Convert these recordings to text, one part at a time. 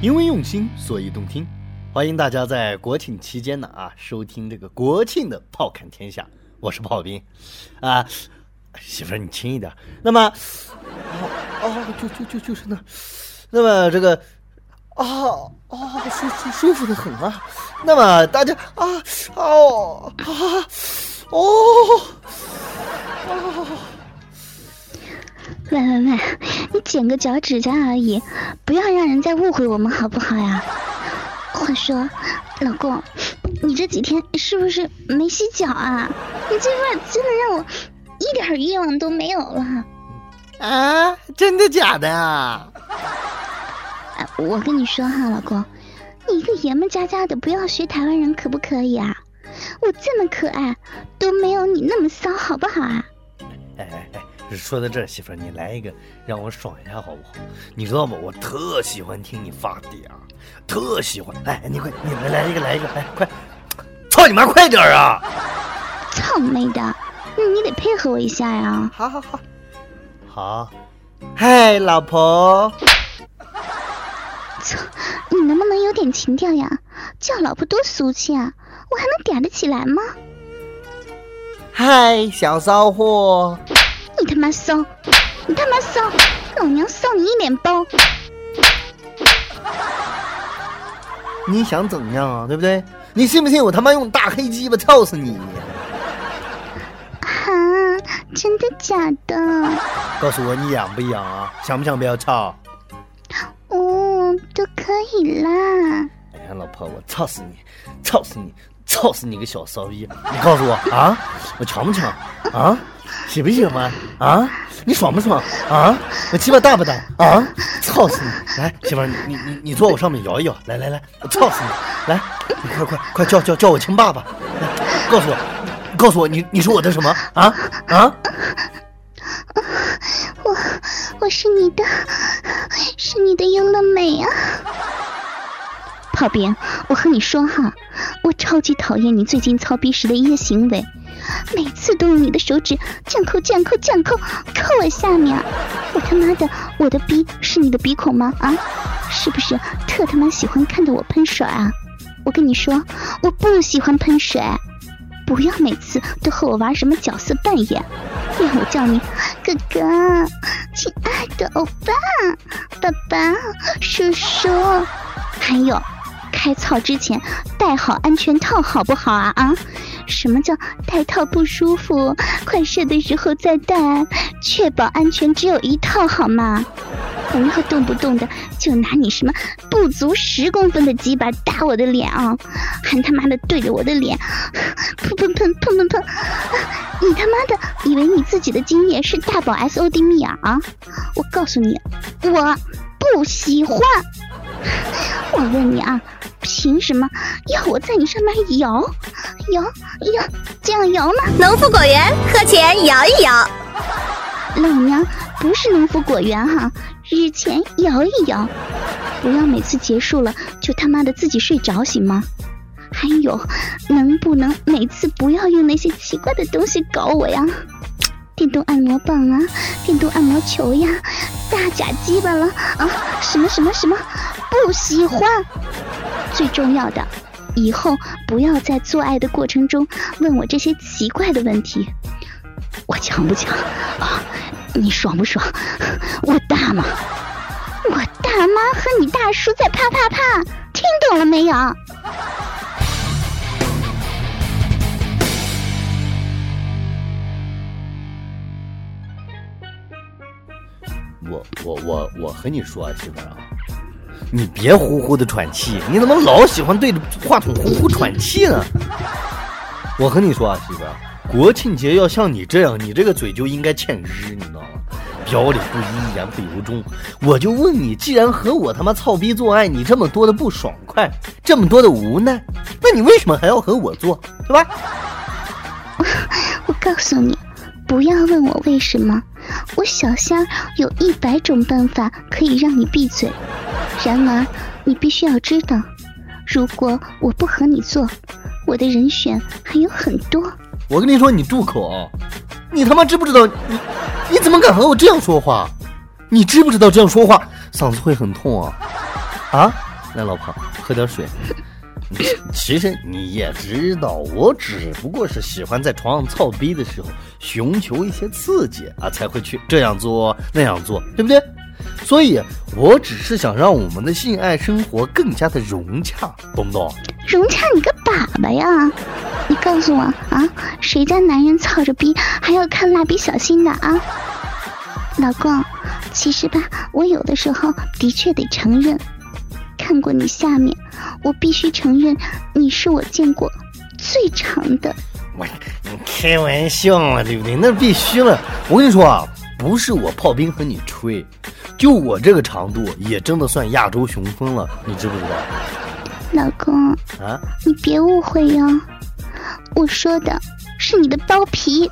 因为用心，所以动听。欢迎大家在国庆期间呢啊，收听这个国庆的《炮侃天下》，我是炮兵啊，媳妇儿你轻一点。那么，哦哦，就就就就是那，那么这个啊啊，舒舒舒服的很啊。那么大家啊哦啊哦。剪个脚趾甲而已，不要让人再误会我们好不好呀？话说，老公，你这几天是不是没洗脚啊？你这话真的让我一点欲望都没有了。啊，真的假的啊？我跟你说哈，老公，你一个爷们家家的，不要学台湾人可不可以啊？我这么可爱，都没有你那么骚，好不好啊？哎哎哎。说到这儿，媳妇儿，你来一个让我爽一下好不好？你知道吗？我特喜欢听你发嗲，特喜欢。哎，你快，你来来一个，来一个，哎，快！操你妈，快点啊！操你妹的！那你得配合我一下呀。好好好，好。嗨，老婆。操！你能不能有点情调呀？叫老婆多俗气啊！我还能嗲得起来吗？嗨，小骚货。你他妈骚！你他妈骚！老娘臊你一脸包！你想怎样啊？对不对？你信不信我他妈用大黑鸡巴操死你？啊！真的假的？告诉我你痒不痒啊？想不想不要操？哦，都可以啦。哎呀，老婆，我操死你！操死你！操死你个小骚逼！你告诉我啊，我强不强啊？喜不喜欢啊？你爽不爽啊？我鸡巴大不大啊？操死你！来，媳妇儿，你你你你坐我上面摇一摇，来来来，我操死你！来，你快快快叫叫叫我亲爸爸！来，告诉我，告诉我，你你是我的什么啊啊？我我是你的，是你的优乐美啊！炮兵，我和你说哈，我超级讨厌你最近操逼时的一些行为。每次都用你的手指降扣降扣降扣扣我下面，我他妈的，我的逼是你的鼻孔吗？啊，是不是特他妈喜欢看着我喷水啊？我跟你说，我不喜欢喷水，不要每次都和我玩什么角色扮演，让我叫你哥哥、亲爱的欧巴、爸爸、叔叔，还有。开操之前戴好安全套好不好啊啊！什么叫戴套不舒服？快射的时候再戴，确保安全只有一套好吗？不要动不动的就拿你什么不足十公分的鸡巴打我的脸啊！还他妈的对着我的脸砰砰砰砰砰砰！你他妈的以为你自己的精液是大宝 S O D 蜜啊啊！我告诉你，我不喜欢。我问你啊，凭什么要我在你上面摇摇摇这样摇吗？农夫果园喝前摇一摇。老娘不是农夫果园哈，日前摇一摇。不要每次结束了就他妈的自己睡着行吗？还有，能不能每次不要用那些奇怪的东西搞我呀？电动按摩棒啊，电动按摩球呀，大假鸡巴了啊！什么什么什么，不喜欢。最重要的，以后不要在做爱的过程中问我这些奇怪的问题。我强不强啊？你爽不爽？我大吗？我大妈和你大叔在啪啪啪，听懂了没有？我我我我和你说啊，媳妇儿啊，你别呼呼的喘气，你怎么老喜欢对着话筒呼呼喘气呢？我和你说啊，媳妇儿，国庆节要像你这样，你这个嘴就应该欠日，你知道吗？表里不一，言不由衷。我就问你，既然和我他妈操逼做爱，你这么多的不爽快，这么多的无奈，那你为什么还要和我做，对吧？我告诉你，不要问我为什么，我小仙有一百种办法可以让你闭嘴。然而，你必须要知道，如果我不和你做，我的人选还有很多。我跟你说，你住口！你他妈知不知道？你你怎么敢和我这样说话？你知不知道这样说话嗓子会很痛啊？啊，来，老婆，喝点水。其实你也知道，我只不过是喜欢在床上操逼的时候寻求一些刺激啊，才会去这样做那样做，对不对？所以，我只是想让我们的性爱生活更加的融洽，懂不懂？融洽你个粑粑呀！你告诉我啊，谁家男人操着逼还要看蜡笔小新的啊？老公，其实吧，我有的时候的确得承认，看过你下面，我必须承认你是我见过最长的。我，你开玩笑啊，对不对？那必须了。我跟你说啊，不是我炮兵和你吹，就我这个长度也真的算亚洲雄风了，你知不知道？老公啊，你别误会哟，我说的是你的包皮。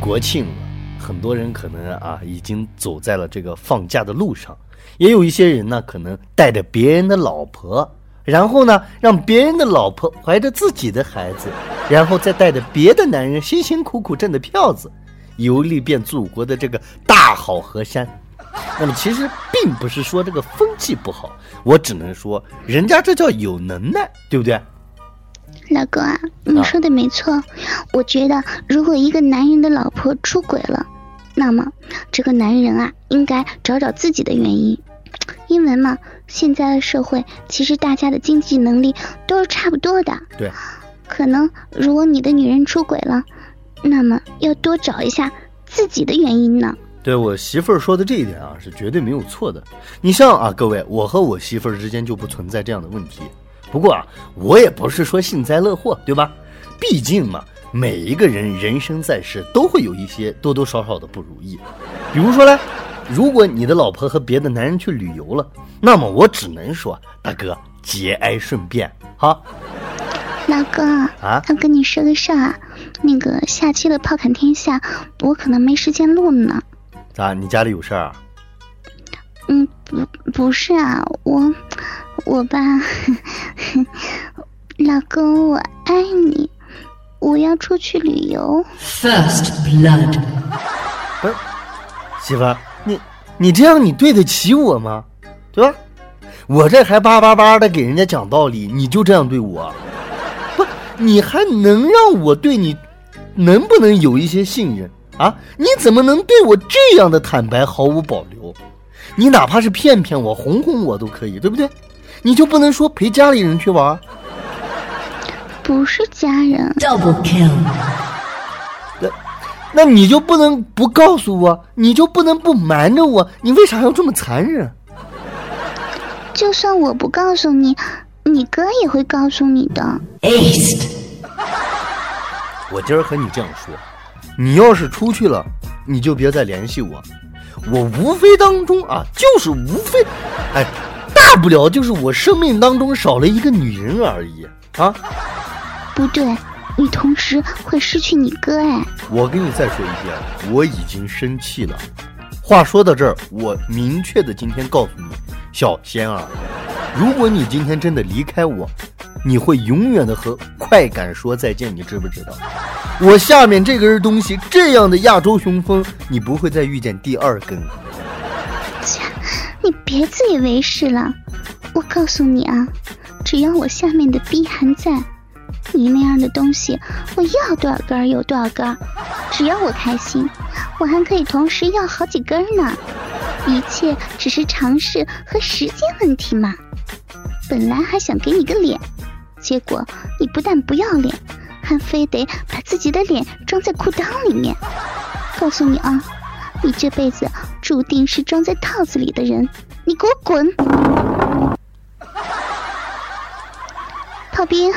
国庆了，很多人可能啊已经走在了这个放假的路上，也有一些人呢可能带着别人的老婆，然后呢让别人的老婆怀着自己的孩子，然后再带着别的男人辛辛苦苦挣的票子，游历遍祖国的这个大好河山。那么其实并不是说这个风气不好，我只能说人家这叫有能耐，对不对？老公啊，你说的没错。我觉得，如果一个男人的老婆出轨了，那么这个男人啊，应该找找自己的原因。因为嘛，现在的社会其实大家的经济能力都是差不多的。对。可能如果你的女人出轨了，那么要多找一下自己的原因呢。对我媳妇儿说的这一点啊，是绝对没有错的。你像啊，各位，我和我媳妇儿之间就不存在这样的问题。不过啊，我也不是说幸灾乐祸，对吧？毕竟嘛，每一个人人生在世都会有一些多多少少的不如意。比如说呢，如果你的老婆和别的男人去旅游了，那么我只能说，大哥节哀顺变，哈。老公啊，要跟你说个事儿，那个下期的炮侃天下，我可能没时间录呢。咋？你家里有事儿啊？嗯，不，不是啊，我，我吧，老公，我爱你，我要出去旅游。First blood，不是，媳妇儿，你你这样你对得起我吗？对吧？我这还叭叭叭的给人家讲道理，你就这样对我？不，你还能让我对你，能不能有一些信任？啊！你怎么能对我这样的坦白毫无保留？你哪怕是骗骗我、哄哄我都可以，对不对？你就不能说陪家里人去玩？不是家人。Double kill。那，你就不能不告诉我？你就不能不瞒着我？你为啥要这么残忍？就算我不告诉你，你哥也会告诉你的。我今儿和你这样说。你要是出去了，你就别再联系我。我无非当中啊，就是无非，哎，大不了就是我生命当中少了一个女人而已啊。不对，你同时会失去你哥哎。我跟你再说一遍，我已经生气了。话说到这儿，我明确的今天告诉你，小仙儿，如果你今天真的离开我。你会永远的和快感说再见，你知不知道？我下面这根东西这样的亚洲雄风，你不会再遇见第二根。切，你别自以为是了。我告诉你啊，只要我下面的逼还在，你那样的东西我要多少根有多少根。只要我开心，我还可以同时要好几根呢。一切只是尝试和时间问题嘛。本来还想给你个脸。结果你不但不要脸，还非得把自己的脸装在裤裆里面。告诉你啊，你这辈子注定是装在套子里的人。你给我滚！炮兵，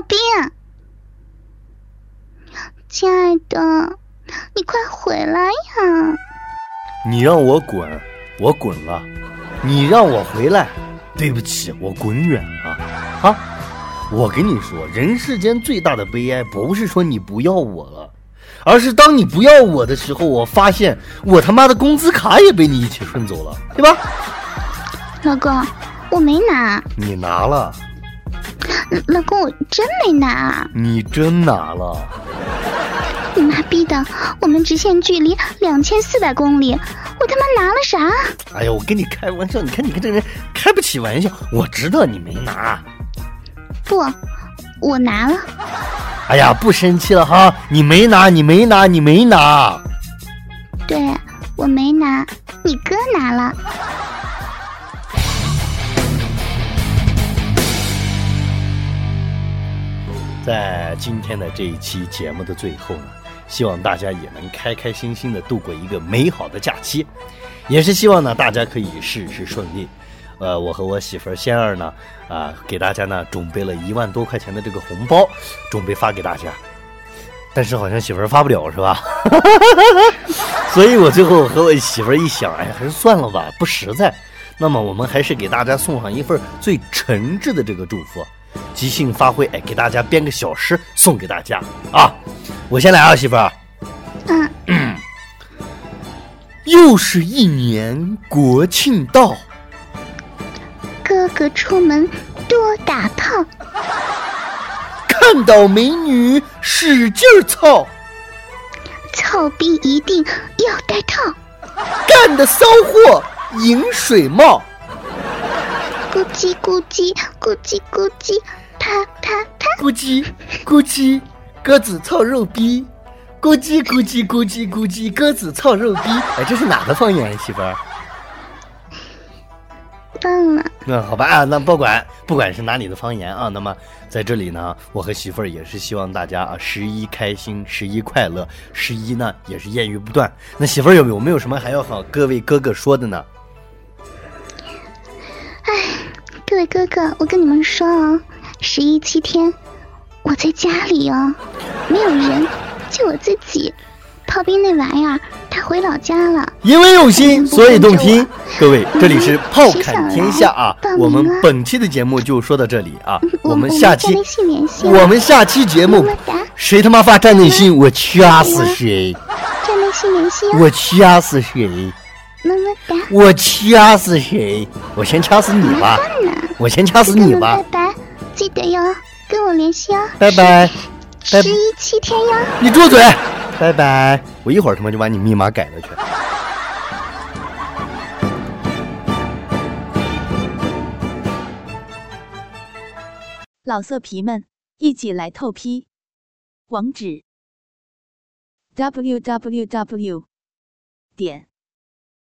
炮炮兵，亲爱的，你快回来呀！你让我滚，我滚了；你让我回来，对不起，我滚远了。啊！我跟你说，人世间最大的悲哀，不是说你不要我了，而是当你不要我的时候，我发现我他妈的工资卡也被你一起顺走了，对吧？老公，我没拿。你拿了。老公，我真没拿。你真拿了。你妈逼的！我们直线距离两千四百公里，我他妈拿了啥？哎呀，我跟你开玩笑，你看你跟这人开不起玩笑。我知道你没拿。不，我拿了。哎呀，不生气了哈！你没拿，你没拿，你没拿。对，我没拿，你哥拿了。在今天的这一期节目的最后呢，希望大家也能开开心心的度过一个美好的假期，也是希望呢大家可以事事顺利。呃，我和我媳妇儿仙儿呢，啊，给大家呢准备了一万多块钱的这个红包，准备发给大家，但是好像媳妇儿发不了是吧？所以我最后和我媳妇儿一想，哎，还是算了吧，不实在。那么我们还是给大家送上一份最诚挚的这个祝福。即兴发挥，哎，给大家编个小诗送给大家啊！我先来啊，媳妇儿。嗯。又是一年国庆到，哥哥出门多打炮，看到美女使劲操，操逼一定要戴套，干的骚货饮水冒。咕叽咕叽咕叽咕叽，啪啪啪！咕叽咕叽，鸽子操肉逼！咕叽咕叽咕叽咕叽，鸽子操肉逼！哎，这是哪的方言，媳妇儿？忘了。那好吧啊，那不管不管是哪里的方言啊，那么在这里呢，我和媳妇儿也是希望大家啊，十一开心，十一快乐，十一呢也是艳遇不断。那媳妇儿有有没有什么还要和各位哥哥说的呢？位哥哥，我跟你们说哦，十一七天，我在家里哦，没有人，就我自己。炮兵那玩意儿，他回老家了。因为用心，所以动听。各位，这里是炮侃天下啊，我们本期的节目就说到这里啊，我们下期我们下期节目，谁他妈发战内信，我掐死谁！战内信联系，我掐死谁！么么哒！我掐死谁？我先掐死你吧！我先掐死你吧！拜拜，记得哟，跟我联系哦。拜拜，十一七天哟。你住嘴！拜拜，我一会儿他妈就把你密码改了去。老色皮们，一起来透批！网址：w w w. 点。